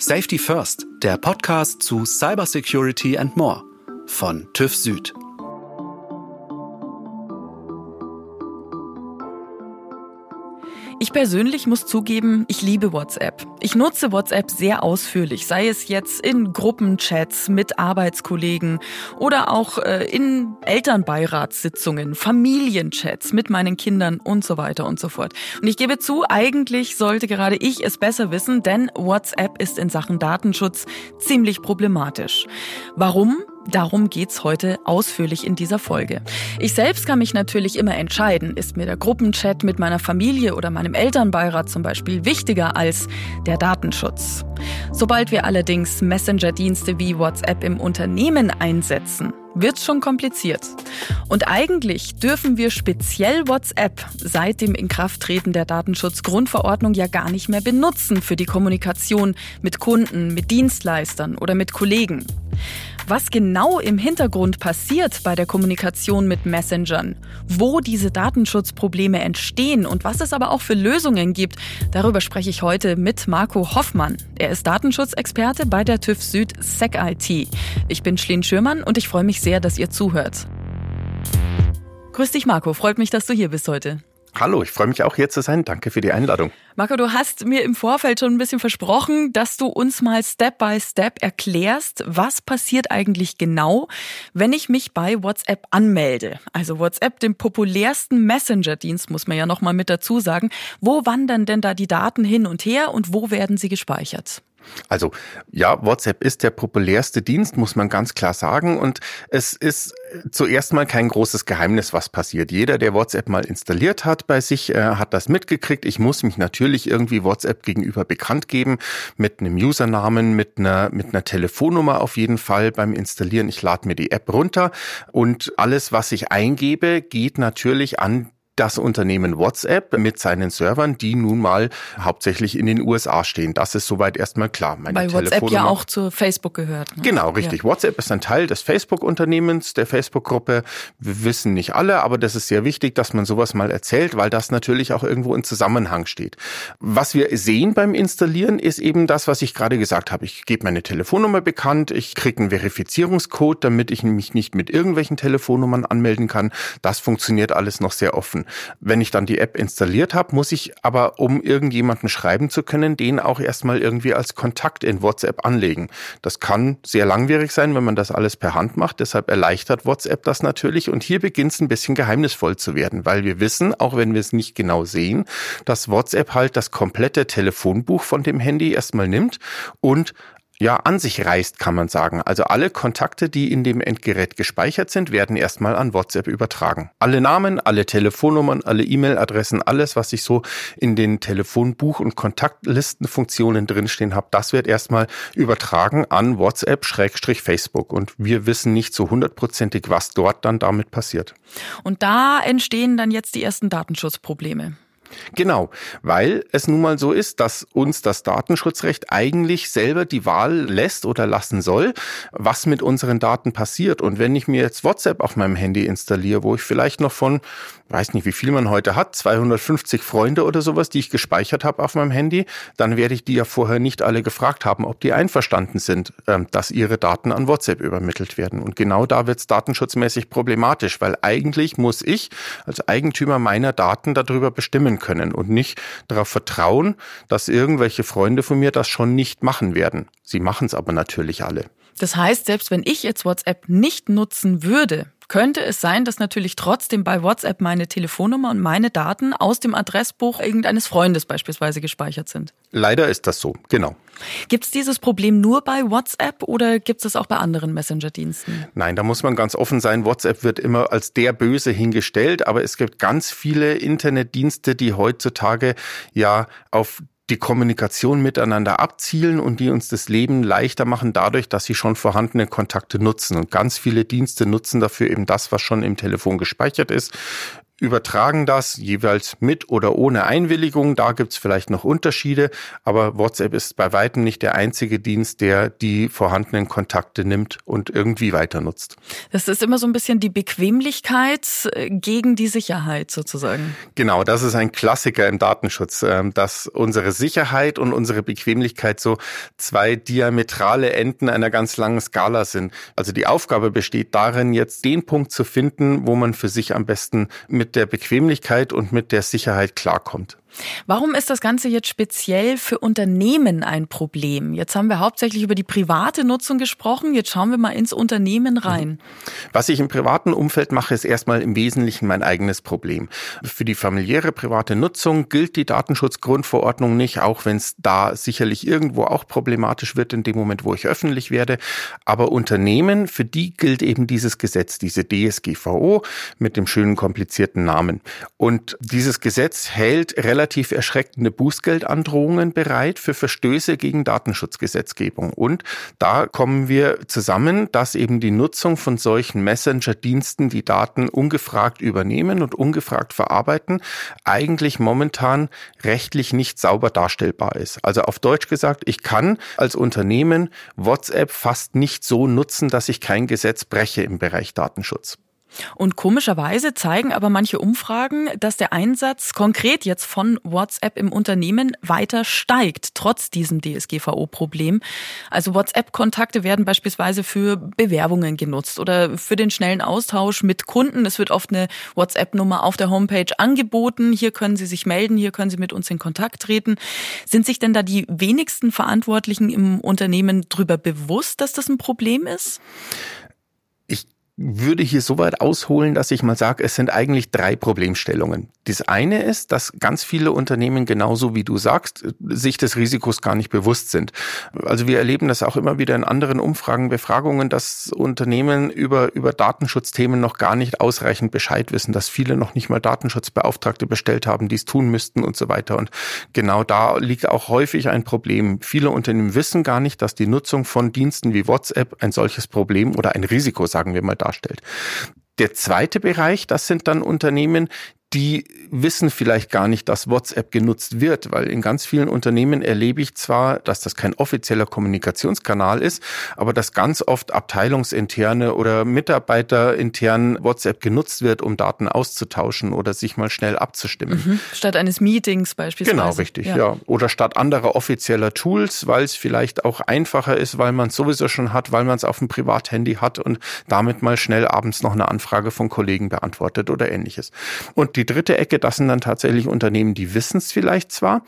Safety First, der Podcast zu Cybersecurity and More von TÜV Süd. Ich persönlich muss zugeben, ich liebe WhatsApp. Ich nutze WhatsApp sehr ausführlich, sei es jetzt in Gruppenchats mit Arbeitskollegen oder auch äh, in Elternbeiratssitzungen, Familienchats mit meinen Kindern und so weiter und so fort. Und ich gebe zu, eigentlich sollte gerade ich es besser wissen, denn WhatsApp ist in Sachen Datenschutz ziemlich problematisch. Warum? Darum geht's heute ausführlich in dieser Folge. Ich selbst kann mich natürlich immer entscheiden, ist mir der Gruppenchat mit meiner Familie oder meinem Elternbeirat zum Beispiel wichtiger als der Datenschutz. Sobald wir allerdings Messenger-Dienste wie WhatsApp im Unternehmen einsetzen, wird's schon kompliziert. Und eigentlich dürfen wir speziell WhatsApp seit dem Inkrafttreten der Datenschutzgrundverordnung ja gar nicht mehr benutzen für die Kommunikation mit Kunden, mit Dienstleistern oder mit Kollegen. Was genau im Hintergrund passiert bei der Kommunikation mit Messengern, wo diese Datenschutzprobleme entstehen und was es aber auch für Lösungen gibt, darüber spreche ich heute mit Marco Hoffmann. Er ist Datenschutzexperte bei der TÜV Süd SecIT. Ich bin Schleen Schürmann und ich freue mich sehr, dass ihr zuhört. Grüß dich, Marco. Freut mich, dass du hier bist heute. Hallo, ich freue mich auch hier zu sein. Danke für die Einladung. Marco, du hast mir im Vorfeld schon ein bisschen versprochen, dass du uns mal Step by Step erklärst, was passiert eigentlich genau, wenn ich mich bei WhatsApp anmelde. Also WhatsApp, dem populärsten Messenger-Dienst, muss man ja noch mal mit dazu sagen. Wo wandern denn da die Daten hin und her und wo werden sie gespeichert? Also ja, WhatsApp ist der populärste Dienst, muss man ganz klar sagen. Und es ist zuerst mal kein großes Geheimnis, was passiert. Jeder, der WhatsApp mal installiert hat bei sich, äh, hat das mitgekriegt. Ich muss mich natürlich irgendwie WhatsApp gegenüber bekannt geben mit einem Usernamen, mit einer, mit einer Telefonnummer auf jeden Fall beim Installieren. Ich lade mir die App runter und alles, was ich eingebe, geht natürlich an das Unternehmen WhatsApp mit seinen Servern, die nun mal hauptsächlich in den USA stehen. Das ist soweit erstmal klar. Meine Weil WhatsApp ja auch zu Facebook gehört. Ne? Genau, richtig. Ja. WhatsApp ist ein Teil des Facebook-Unternehmens, der Facebook-Gruppe. Wir wissen nicht alle, aber das ist sehr wichtig, dass man sowas mal erzählt, weil das natürlich auch irgendwo in Zusammenhang steht. Was wir sehen beim Installieren ist eben das, was ich gerade gesagt habe. Ich gebe meine Telefonnummer bekannt, ich kriege einen Verifizierungscode, damit ich mich nicht mit irgendwelchen Telefonnummern anmelden kann. Das funktioniert alles noch sehr offen. Wenn ich dann die App installiert habe, muss ich aber, um irgendjemanden schreiben zu können, den auch erstmal irgendwie als Kontakt in WhatsApp anlegen. Das kann sehr langwierig sein, wenn man das alles per Hand macht. Deshalb erleichtert WhatsApp das natürlich. Und hier beginnt es ein bisschen geheimnisvoll zu werden, weil wir wissen, auch wenn wir es nicht genau sehen, dass WhatsApp halt das komplette Telefonbuch von dem Handy erstmal nimmt und ja, an sich reißt, kann man sagen. Also alle Kontakte, die in dem Endgerät gespeichert sind, werden erstmal an WhatsApp übertragen. Alle Namen, alle Telefonnummern, alle E-Mail-Adressen, alles, was ich so in den Telefonbuch- und Kontaktlistenfunktionen drinstehen habe, das wird erstmal übertragen an WhatsApp-Facebook. Und wir wissen nicht so hundertprozentig, was dort dann damit passiert. Und da entstehen dann jetzt die ersten Datenschutzprobleme. Genau, weil es nun mal so ist, dass uns das Datenschutzrecht eigentlich selber die Wahl lässt oder lassen soll, was mit unseren Daten passiert. Und wenn ich mir jetzt WhatsApp auf meinem Handy installiere, wo ich vielleicht noch von weiß nicht, wie viel man heute hat, 250 Freunde oder sowas, die ich gespeichert habe auf meinem Handy, dann werde ich die ja vorher nicht alle gefragt haben, ob die einverstanden sind, ähm, dass ihre Daten an WhatsApp übermittelt werden. Und genau da wird es datenschutzmäßig problematisch, weil eigentlich muss ich als Eigentümer meiner Daten darüber bestimmen können und nicht darauf vertrauen, dass irgendwelche Freunde von mir das schon nicht machen werden. Sie machen es aber natürlich alle. Das heißt, selbst wenn ich jetzt WhatsApp nicht nutzen würde, könnte es sein, dass natürlich trotzdem bei WhatsApp meine Telefonnummer und meine Daten aus dem Adressbuch irgendeines Freundes beispielsweise gespeichert sind. Leider ist das so, genau. Gibt es dieses Problem nur bei WhatsApp oder gibt es auch bei anderen Messenger-Diensten? Nein, da muss man ganz offen sein. WhatsApp wird immer als der Böse hingestellt, aber es gibt ganz viele Internetdienste, die heutzutage ja auf die Kommunikation miteinander abzielen und die uns das Leben leichter machen dadurch, dass sie schon vorhandene Kontakte nutzen. Und ganz viele Dienste nutzen dafür eben das, was schon im Telefon gespeichert ist übertragen das jeweils mit oder ohne Einwilligung. Da gibt's vielleicht noch Unterschiede, aber WhatsApp ist bei weitem nicht der einzige Dienst, der die vorhandenen Kontakte nimmt und irgendwie weiter nutzt. Das ist immer so ein bisschen die Bequemlichkeit äh, gegen die Sicherheit sozusagen. Genau, das ist ein Klassiker im Datenschutz, ähm, dass unsere Sicherheit und unsere Bequemlichkeit so zwei diametrale Enden einer ganz langen Skala sind. Also die Aufgabe besteht darin, jetzt den Punkt zu finden, wo man für sich am besten mit mit der Bequemlichkeit und mit der Sicherheit klarkommt. Warum ist das Ganze jetzt speziell für Unternehmen ein Problem? Jetzt haben wir hauptsächlich über die private Nutzung gesprochen. Jetzt schauen wir mal ins Unternehmen rein. Was ich im privaten Umfeld mache, ist erstmal im Wesentlichen mein eigenes Problem. Für die familiäre private Nutzung gilt die Datenschutzgrundverordnung nicht, auch wenn es da sicherlich irgendwo auch problematisch wird in dem Moment, wo ich öffentlich werde. Aber Unternehmen, für die gilt eben dieses Gesetz, diese DSGVO mit dem schönen komplizierten Namen. Und dieses Gesetz hält relativ relativ erschreckende Bußgeldandrohungen bereit für Verstöße gegen Datenschutzgesetzgebung. Und da kommen wir zusammen, dass eben die Nutzung von solchen Messenger-Diensten, die Daten ungefragt übernehmen und ungefragt verarbeiten, eigentlich momentan rechtlich nicht sauber darstellbar ist. Also auf Deutsch gesagt, ich kann als Unternehmen WhatsApp fast nicht so nutzen, dass ich kein Gesetz breche im Bereich Datenschutz. Und komischerweise zeigen aber manche Umfragen, dass der Einsatz konkret jetzt von WhatsApp im Unternehmen weiter steigt, trotz diesem DSGVO-Problem. Also WhatsApp-Kontakte werden beispielsweise für Bewerbungen genutzt oder für den schnellen Austausch mit Kunden. Es wird oft eine WhatsApp-Nummer auf der Homepage angeboten. Hier können Sie sich melden, hier können Sie mit uns in Kontakt treten. Sind sich denn da die wenigsten Verantwortlichen im Unternehmen darüber bewusst, dass das ein Problem ist? Würde hier so weit ausholen, dass ich mal sage, es sind eigentlich drei Problemstellungen. Das eine ist, dass ganz viele Unternehmen genauso wie du sagst, sich des Risikos gar nicht bewusst sind. Also wir erleben das auch immer wieder in anderen Umfragen, Befragungen, dass Unternehmen über, über Datenschutzthemen noch gar nicht ausreichend Bescheid wissen, dass viele noch nicht mal Datenschutzbeauftragte bestellt haben, die es tun müssten und so weiter. Und genau da liegt auch häufig ein Problem. Viele Unternehmen wissen gar nicht, dass die Nutzung von Diensten wie WhatsApp ein solches Problem oder ein Risiko, sagen wir mal, darstellt. Der zweite Bereich, das sind dann Unternehmen, die wissen vielleicht gar nicht, dass WhatsApp genutzt wird, weil in ganz vielen Unternehmen erlebe ich zwar, dass das kein offizieller Kommunikationskanal ist, aber dass ganz oft abteilungsinterne oder mitarbeiterintern WhatsApp genutzt wird, um Daten auszutauschen oder sich mal schnell abzustimmen. Mhm. Statt eines Meetings beispielsweise. Genau, richtig, ja. ja. Oder statt anderer offizieller Tools, weil es vielleicht auch einfacher ist, weil man es sowieso schon hat, weil man es auf dem Privathandy hat und damit mal schnell abends noch eine Anfrage von Kollegen beantwortet oder ähnliches. Und die dritte Ecke, das sind dann tatsächlich Unternehmen, die wissen es vielleicht zwar,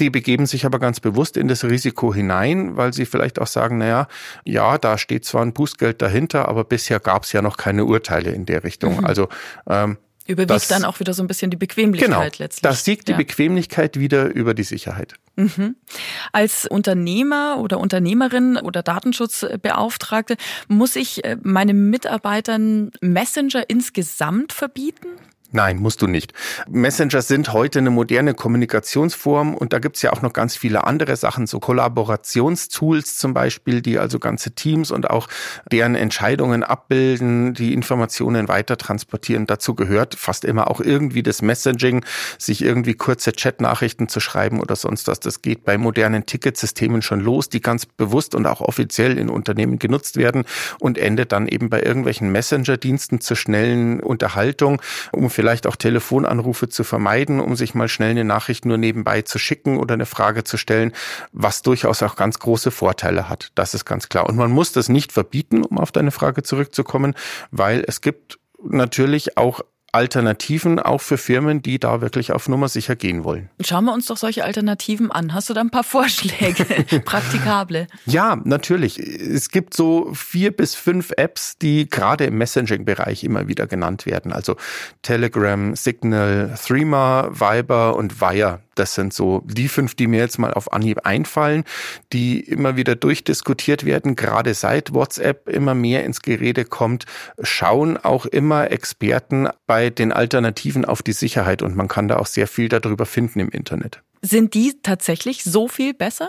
die begeben sich aber ganz bewusst in das Risiko hinein, weil sie vielleicht auch sagen, naja, ja, da steht zwar ein Bußgeld dahinter, aber bisher gab es ja noch keine Urteile in der Richtung. Mhm. Also ähm, Überwiegt das, dann auch wieder so ein bisschen die Bequemlichkeit genau, letztlich. Das siegt die ja. Bequemlichkeit wieder über die Sicherheit. Mhm. Als Unternehmer oder Unternehmerin oder Datenschutzbeauftragte muss ich äh, meinen Mitarbeitern Messenger insgesamt verbieten? Nein, musst du nicht. Messenger sind heute eine moderne Kommunikationsform und da gibt's ja auch noch ganz viele andere Sachen, so Kollaborationstools zum Beispiel, die also ganze Teams und auch deren Entscheidungen abbilden, die Informationen weiter transportieren. Dazu gehört fast immer auch irgendwie das Messaging, sich irgendwie kurze Chatnachrichten zu schreiben oder sonst was. Das geht bei modernen Ticketsystemen schon los, die ganz bewusst und auch offiziell in Unternehmen genutzt werden und endet dann eben bei irgendwelchen Messenger-Diensten zur schnellen Unterhaltung, um vielleicht auch Telefonanrufe zu vermeiden, um sich mal schnell eine Nachricht nur nebenbei zu schicken oder eine Frage zu stellen, was durchaus auch ganz große Vorteile hat. Das ist ganz klar. Und man muss das nicht verbieten, um auf deine Frage zurückzukommen, weil es gibt natürlich auch Alternativen auch für Firmen, die da wirklich auf Nummer sicher gehen wollen. Schauen wir uns doch solche Alternativen an. Hast du da ein paar Vorschläge, praktikable? Ja, natürlich. Es gibt so vier bis fünf Apps, die gerade im Messaging-Bereich immer wieder genannt werden. Also Telegram, Signal, Threema, Viber und Wire. Das sind so die fünf, die mir jetzt mal auf Anhieb einfallen, die immer wieder durchdiskutiert werden, gerade seit WhatsApp immer mehr ins Gerede kommt, schauen auch immer Experten bei den Alternativen auf die Sicherheit und man kann da auch sehr viel darüber finden im Internet. Sind die tatsächlich so viel besser?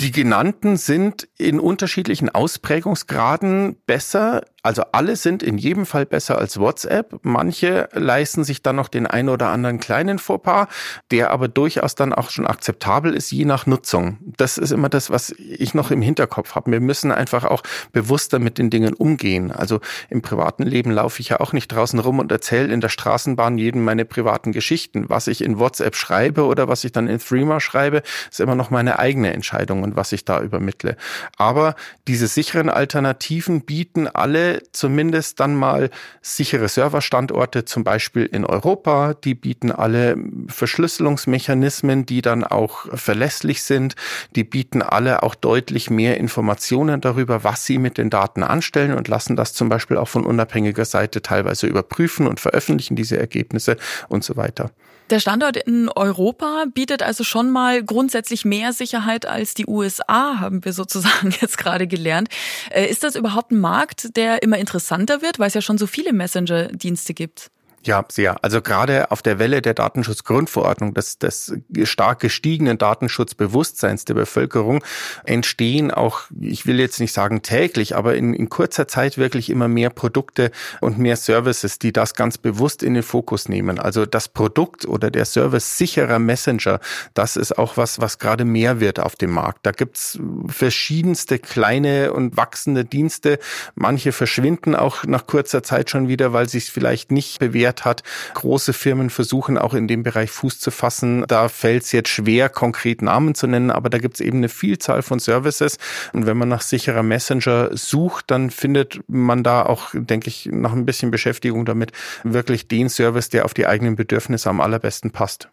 Die genannten sind in unterschiedlichen Ausprägungsgraden besser, Also alle sind in jedem Fall besser als WhatsApp. Manche leisten sich dann noch den einen oder anderen kleinen Fauxpas, der aber durchaus dann auch schon akzeptabel ist, je nach Nutzung. Das ist immer das, was ich noch im Hinterkopf habe. Wir müssen einfach auch bewusster mit den Dingen umgehen. Also im privaten Leben laufe ich ja auch nicht draußen rum und erzähle in der Straßenbahn jedem meine privaten Geschichten. Was ich in WhatsApp schreibe oder was ich dann in Threema schreibe, ist immer noch meine eigene Entscheidung und was ich da übermittle. Aber diese sicheren Alternativen bieten alle zumindest dann mal sichere Serverstandorte, zum Beispiel in Europa. Die bieten alle Verschlüsselungsmechanismen, die dann auch verlässlich sind. Die bieten alle auch deutlich mehr Informationen darüber, was sie mit den Daten anstellen und lassen das zum Beispiel auch von unabhängiger Seite teilweise überprüfen und veröffentlichen diese Ergebnisse und so weiter. Der Standort in Europa bietet also schon mal grundsätzlich mehr Sicherheit als die USA, haben wir sozusagen jetzt gerade gelernt. Äh, ist das überhaupt ein Markt, der immer interessanter wird, weil es ja schon so viele Messenger-Dienste gibt? Ja, sehr. Also gerade auf der Welle der Datenschutzgrundverordnung, des, des stark gestiegenen Datenschutzbewusstseins der Bevölkerung entstehen auch, ich will jetzt nicht sagen täglich, aber in, in kurzer Zeit wirklich immer mehr Produkte und mehr Services, die das ganz bewusst in den Fokus nehmen. Also das Produkt oder der Service sicherer Messenger, das ist auch was, was gerade mehr wird auf dem Markt. Da gibt's verschiedenste kleine und wachsende Dienste. Manche verschwinden auch nach kurzer Zeit schon wieder, weil sie es vielleicht nicht bewährt Wert hat. Große Firmen versuchen auch in dem Bereich Fuß zu fassen. Da fällt es jetzt schwer, konkret Namen zu nennen, aber da gibt es eben eine Vielzahl von Services. Und wenn man nach sicherer Messenger sucht, dann findet man da auch, denke ich, nach ein bisschen Beschäftigung damit wirklich den Service, der auf die eigenen Bedürfnisse am allerbesten passt.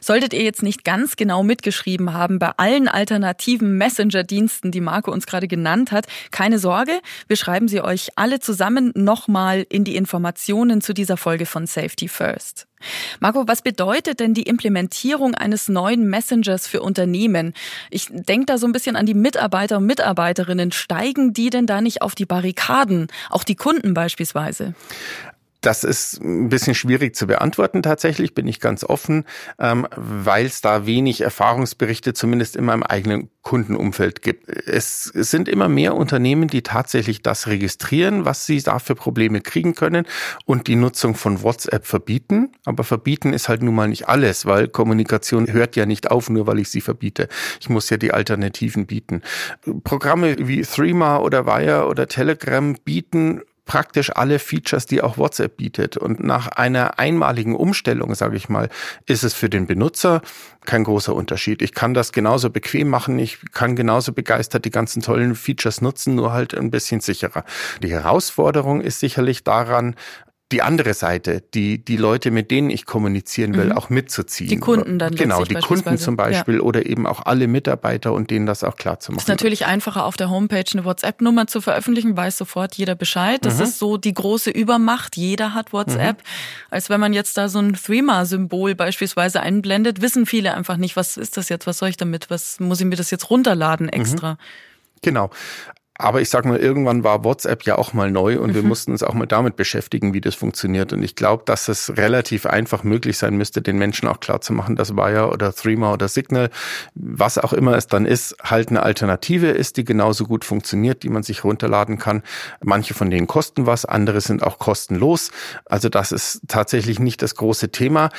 Solltet ihr jetzt nicht ganz genau mitgeschrieben haben bei allen alternativen Messenger-Diensten, die Marco uns gerade genannt hat, keine Sorge, wir schreiben sie euch alle zusammen nochmal in die Informationen zu dieser Folge von Safety First. Marco, was bedeutet denn die Implementierung eines neuen Messengers für Unternehmen? Ich denke da so ein bisschen an die Mitarbeiter und Mitarbeiterinnen. Steigen die denn da nicht auf die Barrikaden? Auch die Kunden beispielsweise? Das ist ein bisschen schwierig zu beantworten tatsächlich, bin ich ganz offen, ähm, weil es da wenig Erfahrungsberichte zumindest in meinem eigenen Kundenumfeld gibt. Es sind immer mehr Unternehmen, die tatsächlich das registrieren, was sie da für Probleme kriegen können und die Nutzung von WhatsApp verbieten. Aber verbieten ist halt nun mal nicht alles, weil Kommunikation hört ja nicht auf, nur weil ich sie verbiete. Ich muss ja die Alternativen bieten. Programme wie Threema oder Wire oder Telegram bieten praktisch alle Features, die auch WhatsApp bietet. Und nach einer einmaligen Umstellung, sage ich mal, ist es für den Benutzer kein großer Unterschied. Ich kann das genauso bequem machen, ich kann genauso begeistert die ganzen tollen Features nutzen, nur halt ein bisschen sicherer. Die Herausforderung ist sicherlich daran, die andere Seite, die, die Leute, mit denen ich kommunizieren will, mhm. auch mitzuziehen. Die Kunden dann. Genau, die Kunden zum Beispiel ja. oder eben auch alle Mitarbeiter und denen das auch klar zu machen. Es ist natürlich einfacher, auf der Homepage eine WhatsApp-Nummer zu veröffentlichen, weiß sofort jeder Bescheid. Das mhm. ist so die große Übermacht. Jeder hat WhatsApp. Mhm. Als wenn man jetzt da so ein Threema-Symbol beispielsweise einblendet, wissen viele einfach nicht, was ist das jetzt, was soll ich damit, was muss ich mir das jetzt runterladen extra. Mhm. Genau. Aber ich sag mal, irgendwann war WhatsApp ja auch mal neu und mhm. wir mussten uns auch mal damit beschäftigen, wie das funktioniert. Und ich glaube, dass es relativ einfach möglich sein müsste, den Menschen auch klar zu machen, dass Wire oder Threema oder Signal, was auch immer es dann ist, halt eine Alternative ist, die genauso gut funktioniert, die man sich runterladen kann. Manche von denen kosten was, andere sind auch kostenlos. Also das ist tatsächlich nicht das große Thema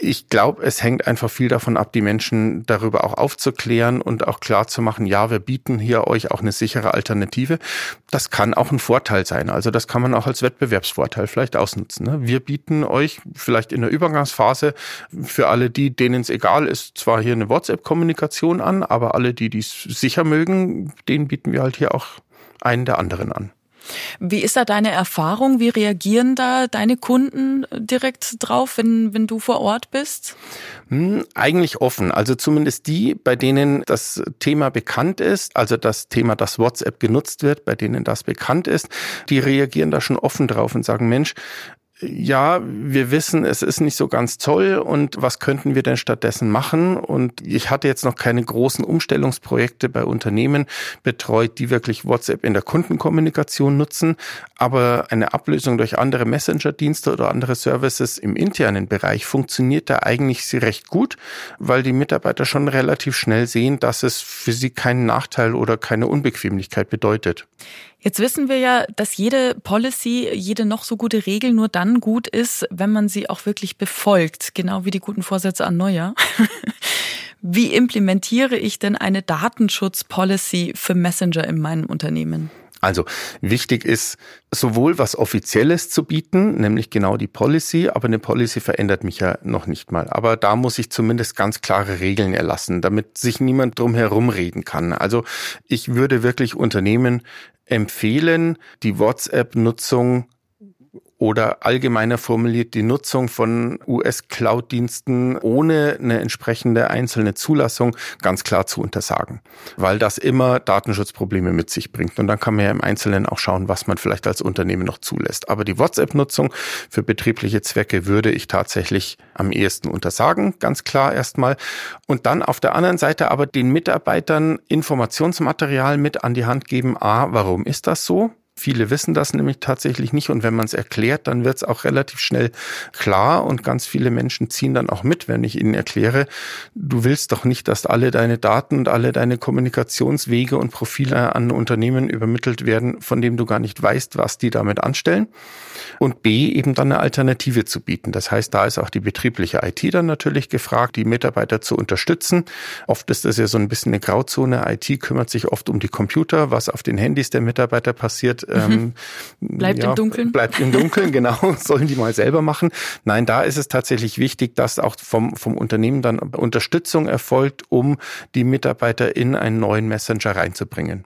ich glaube, es hängt einfach viel davon ab, die Menschen darüber auch aufzuklären und auch klar zu machen, ja, wir bieten hier euch auch eine sichere Alternative. Das kann auch ein Vorteil sein. Also das kann man auch als Wettbewerbsvorteil vielleicht ausnutzen. Ne? Wir bieten euch vielleicht in der Übergangsphase für alle die, denen es egal ist, zwar hier eine WhatsApp-Kommunikation an, aber alle, die dies sicher mögen, denen bieten wir halt hier auch einen der anderen an. Wie ist da deine Erfahrung? Wie reagieren da deine Kunden direkt drauf, wenn, wenn du vor Ort bist? Hm, eigentlich offen. Also zumindest die, bei denen das Thema bekannt ist, also das Thema, dass WhatsApp genutzt wird, bei denen das bekannt ist, die reagieren da schon offen drauf und sagen, Mensch, ja, wir wissen, es ist nicht so ganz toll und was könnten wir denn stattdessen machen? Und ich hatte jetzt noch keine großen Umstellungsprojekte bei Unternehmen betreut, die wirklich WhatsApp in der Kundenkommunikation nutzen, aber eine Ablösung durch andere Messenger-Dienste oder andere Services im internen Bereich funktioniert da eigentlich recht gut, weil die Mitarbeiter schon relativ schnell sehen, dass es für sie keinen Nachteil oder keine Unbequemlichkeit bedeutet. Jetzt wissen wir ja, dass jede Policy, jede noch so gute Regel nur dann gut ist, wenn man sie auch wirklich befolgt, genau wie die guten Vorsätze an Neujahr. Wie implementiere ich denn eine Datenschutzpolicy für Messenger in meinem Unternehmen? Also wichtig ist, sowohl was Offizielles zu bieten, nämlich genau die Policy, aber eine Policy verändert mich ja noch nicht mal. Aber da muss ich zumindest ganz klare Regeln erlassen, damit sich niemand drum herum reden kann. Also ich würde wirklich Unternehmen empfehlen, die WhatsApp-Nutzung oder allgemeiner formuliert die Nutzung von US-Cloud-Diensten ohne eine entsprechende einzelne Zulassung ganz klar zu untersagen, weil das immer Datenschutzprobleme mit sich bringt. Und dann kann man ja im Einzelnen auch schauen, was man vielleicht als Unternehmen noch zulässt. Aber die WhatsApp-Nutzung für betriebliche Zwecke würde ich tatsächlich am ehesten untersagen, ganz klar erstmal. Und dann auf der anderen Seite aber den Mitarbeitern Informationsmaterial mit an die Hand geben. A, warum ist das so? Viele wissen das nämlich tatsächlich nicht und wenn man es erklärt, dann wird es auch relativ schnell klar und ganz viele Menschen ziehen dann auch mit, wenn ich ihnen erkläre, du willst doch nicht, dass alle deine Daten und alle deine Kommunikationswege und Profile an Unternehmen übermittelt werden, von dem du gar nicht weißt, was die damit anstellen. Und B, eben dann eine Alternative zu bieten. Das heißt, da ist auch die betriebliche IT dann natürlich gefragt, die Mitarbeiter zu unterstützen. Oft ist das ja so ein bisschen eine Grauzone. IT kümmert sich oft um die Computer, was auf den Handys der Mitarbeiter passiert ähm, bleibt ja, im Dunkeln. Bleibt im Dunkeln, genau. Sollen die mal selber machen. Nein, da ist es tatsächlich wichtig, dass auch vom, vom Unternehmen dann Unterstützung erfolgt, um die Mitarbeiter in einen neuen Messenger reinzubringen.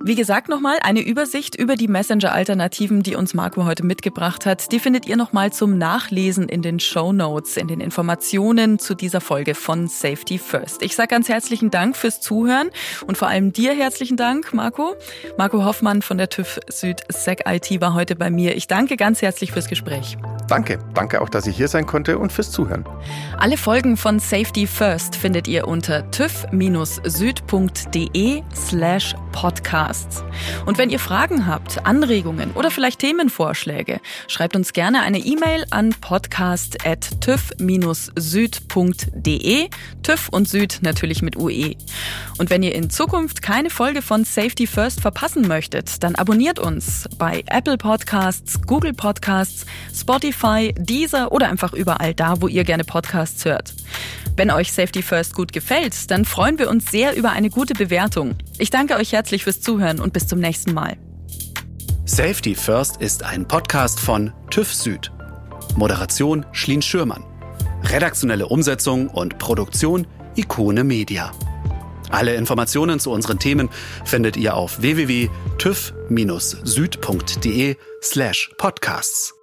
Wie gesagt nochmal, eine Übersicht über die Messenger-Alternativen, die uns Marco heute mitgebracht hat, die findet ihr nochmal zum Nachlesen in den Show Notes, in den Informationen zu dieser Folge von Safety First. Ich sage ganz herzlichen Dank fürs Zuhören und vor allem dir herzlichen Dank, Marco. Marco Hoffmann von der TÜV Süd SEC IT war heute bei mir. Ich danke ganz herzlich fürs Gespräch. Danke. Danke auch, dass ich hier sein konnte und fürs Zuhören. Alle Folgen von Safety First findet ihr unter tüv-süd.de slash podcasts. Und wenn ihr Fragen habt, Anregungen oder vielleicht Themenvorschläge, schreibt uns gerne eine E-Mail an podcast.tüv-süd.de. TÜV und Süd natürlich mit UE. Und wenn ihr in Zukunft keine Folge von Safety First verpassen möchtet, dann abonniert uns bei Apple Podcasts, Google Podcasts, Spotify Spotify, Deezer oder einfach überall da, wo ihr gerne Podcasts hört. Wenn euch Safety First gut gefällt, dann freuen wir uns sehr über eine gute Bewertung. Ich danke euch herzlich fürs Zuhören und bis zum nächsten Mal. Safety First ist ein Podcast von TÜV Süd. Moderation Schlien Schürmann. Redaktionelle Umsetzung und Produktion Ikone Media. Alle Informationen zu unseren Themen findet ihr auf www.tüv-süd.de slash podcasts.